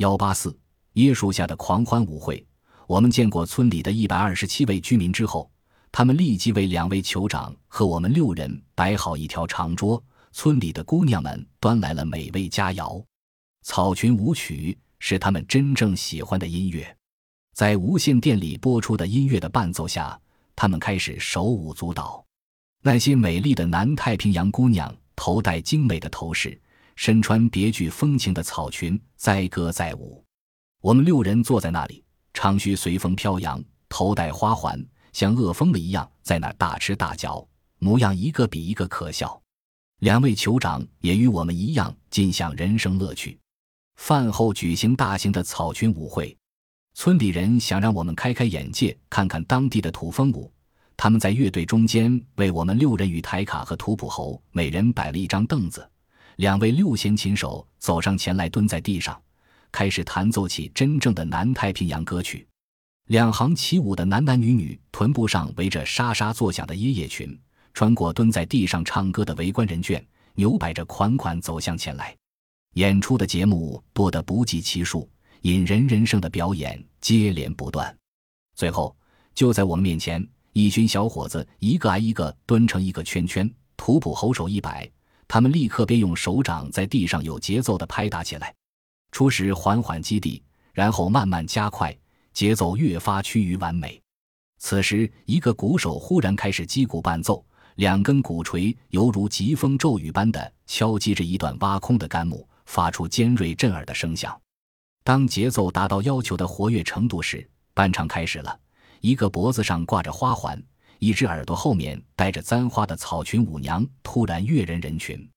幺八四椰树下的狂欢舞会。我们见过村里的一百二十七位居民之后，他们立即为两位酋长和我们六人摆好一条长桌。村里的姑娘们端来了美味佳肴，草裙舞曲是他们真正喜欢的音乐。在无线电里播出的音乐的伴奏下，他们开始手舞足蹈。那些美丽的南太平洋姑娘头戴精美的头饰。身穿别具风情的草裙，载歌载舞。我们六人坐在那里，长须随风飘扬，头戴花环，像饿疯了一样在那儿大吃大嚼，模样一个比一个可笑。两位酋长也与我们一样尽享人生乐趣。饭后举行大型的草裙舞会，村里人想让我们开开眼界，看看当地的土风舞。他们在乐队中间为我们六人与台卡和图普侯每人摆了一张凳子。两位六弦琴手走上前来，蹲在地上，开始弹奏起真正的南太平洋歌曲。两行起舞的男男女女，臀部上围着沙沙作响的椰叶裙，穿过蹲在地上唱歌的围观人圈，扭摆着款款走向前来。演出的节目多得不计其数，引人人生的表演接连不断。最后，就在我们面前，一群小伙子一个挨一个蹲成一个圈圈，图普侯手一摆。他们立刻便用手掌在地上有节奏地拍打起来，初时缓缓击地，然后慢慢加快，节奏越发趋于完美。此时，一个鼓手忽然开始击鼓伴奏，两根鼓槌犹如疾风骤雨般的敲击着一段挖空的干木，发出尖锐震耳的声响。当节奏达到要求的活跃程度时，伴唱开始了。一个脖子上挂着花环。一只耳朵后面带着簪花的草裙舞娘突然跃人人群，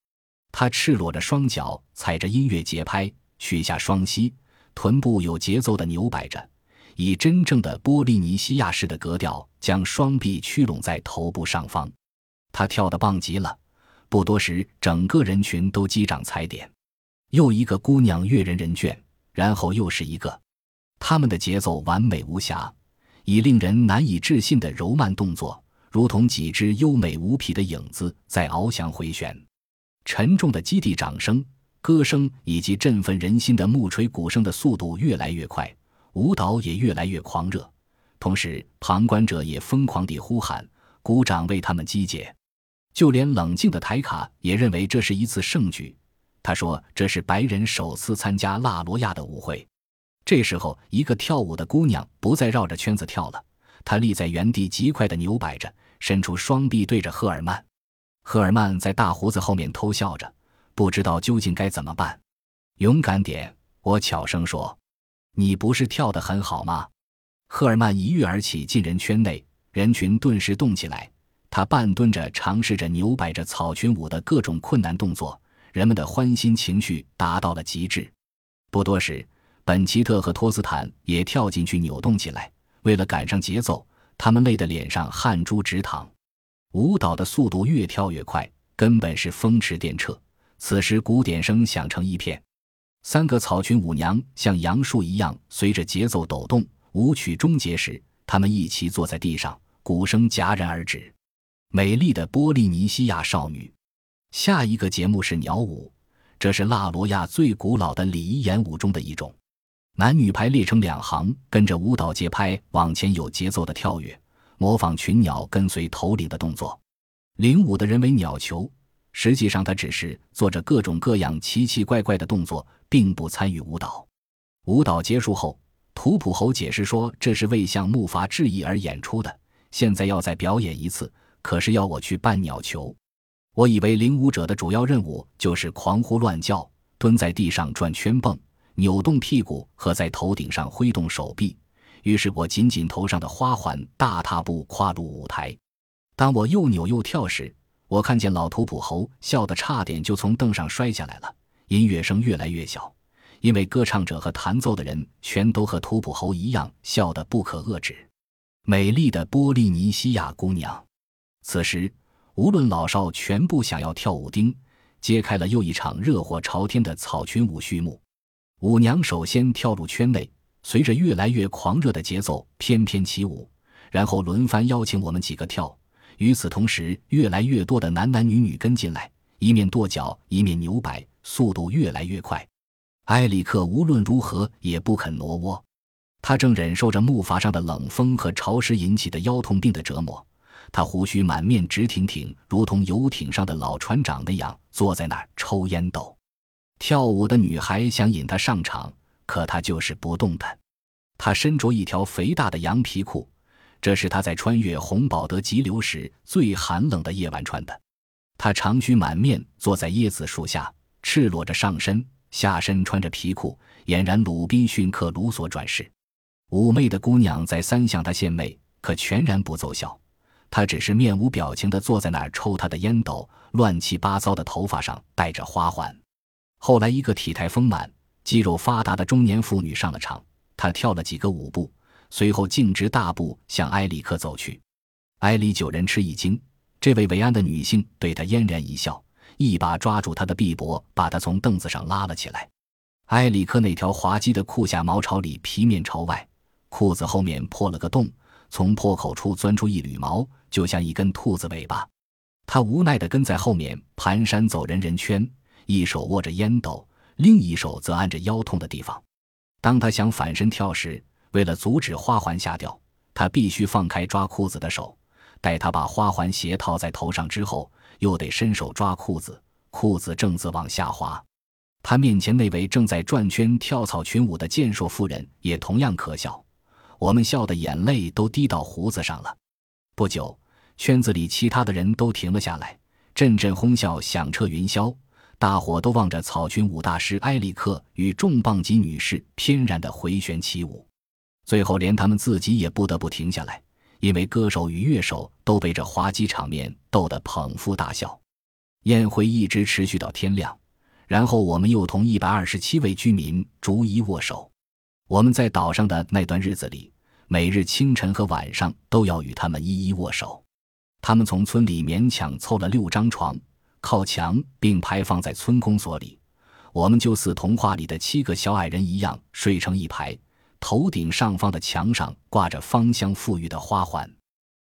她赤裸着双脚踩着音乐节拍，曲下双膝，臀部有节奏的扭摆着，以真正的波利尼西亚式的格调将双臂屈拢在头部上方。她跳得棒极了，不多时，整个人群都击掌踩点。又一个姑娘跃人人圈，然后又是一个，他们的节奏完美无瑕。以令人难以置信的柔慢动作，如同几只优美无匹的影子在翱翔回旋。沉重的基地掌声、歌声以及振奋人心的木锤鼓声的速度越来越快，舞蹈也越来越狂热。同时，旁观者也疯狂地呼喊、鼓掌为他们击节。就连冷静的台卡也认为这是一次盛举。他说：“这是白人首次参加拉罗亚的舞会。”这时候，一个跳舞的姑娘不再绕着圈子跳了，她立在原地，极快地扭摆着，伸出双臂对着赫尔曼。赫尔曼在大胡子后面偷笑着，不知道究竟该怎么办。勇敢点，我悄声说：“你不是跳得很好吗？”赫尔曼一跃而起，进人圈内，人群顿时动起来。他半蹲着，尝试着扭摆着草裙舞的各种困难动作，人们的欢欣情绪达到了极致。不多时。本奇特和托斯坦也跳进去扭动起来，为了赶上节奏，他们累得脸上汗珠直淌。舞蹈的速度越跳越快，根本是风驰电掣。此时鼓点声响成一片，三个草裙舞娘像杨树一样随着节奏抖动。舞曲终结时，他们一齐坐在地上，鼓声戛然而止。美丽的波利尼西亚少女。下一个节目是鸟舞，这是拉罗亚最古老的礼仪演舞中的一种。男女排列成两行，跟着舞蹈节拍往前有节奏的跳跃，模仿群鸟跟随头领的动作。领舞的人为鸟球，实际上他只是做着各种各样奇奇怪怪的动作，并不参与舞蹈。舞蹈结束后，图普侯解释说这是为向木筏致意而演出的，现在要再表演一次，可是要我去扮鸟球。我以为领舞者的主要任务就是狂呼乱叫，蹲在地上转圈蹦。扭动屁股和在头顶上挥动手臂，于是我紧紧头上的花环，大踏步跨入舞台。当我又扭又跳时，我看见老图普侯笑得差点就从凳上摔下来了。音乐声越来越小，因为歌唱者和弹奏的人全都和图普侯一样笑得不可遏制。美丽的波利尼西亚姑娘，此时无论老少，全部想要跳舞钉，揭开了又一场热火朝天的草裙舞序幕。舞娘首先跳入圈内，随着越来越狂热的节奏翩翩起舞，然后轮番邀请我们几个跳。与此同时，越来越多的男男女女跟进来，一面跺脚，一面扭摆，速度越来越快。埃里克无论如何也不肯挪窝，他正忍受着木筏上的冷风和潮湿引起的腰痛病的折磨。他胡须满面，直挺挺，如同游艇上的老船长那样坐在那儿抽烟斗。跳舞的女孩想引他上场，可他就是不动弹。他身着一条肥大的羊皮裤，这是他在穿越洪堡德急流时最寒冷的夜晚穿的。他长须满面，坐在椰子树下，赤裸着上身，下身穿着皮裤，俨然鲁滨逊克鲁索转世。妩媚的姑娘再三向他献媚，可全然不奏效。他只是面无表情地坐在那儿抽他的烟斗，乱七八糟的头发上戴着花环。后来，一个体态丰满、肌肉发达的中年妇女上了场，她跳了几个舞步，随后径直大步向埃里克走去。埃里九人吃一惊。这位伟岸的女性对他嫣然一笑，一把抓住他的臂膊，把他从凳子上拉了起来。埃里克那条滑稽的裤下毛朝里，皮面朝外，裤子后面破了个洞，从破口处钻出一缕毛，就像一根兔子尾巴。他无奈地跟在后面蹒跚走人人圈，一手握着烟斗，另一手则按着腰痛的地方。当他想反身跳时，为了阻止花环下掉，他必须放开抓裤子的手。待他把花环鞋套在头上之后，又得伸手抓裤子，裤子正自往下滑。他面前那位正在转圈跳草裙舞的健硕妇人也同样可笑，我们笑的眼泪都滴到胡子上了。不久，圈子里其他的人都停了下来，阵阵哄笑响彻云霄，大伙都望着草裙舞大师埃里克与重磅级女士翩然的回旋起舞，最后连他们自己也不得不停下来。因为歌手与乐手都被这滑稽场面逗得捧腹大笑，宴会一直持续到天亮，然后我们又同一百二十七位居民逐一握手。我们在岛上的那段日子里，每日清晨和晚上都要与他们一一握手。他们从村里勉强凑了六张床，靠墙并排放在村公所里。我们就似童话里的七个小矮人一样睡成一排。头顶上方的墙上挂着芳香馥郁的花环。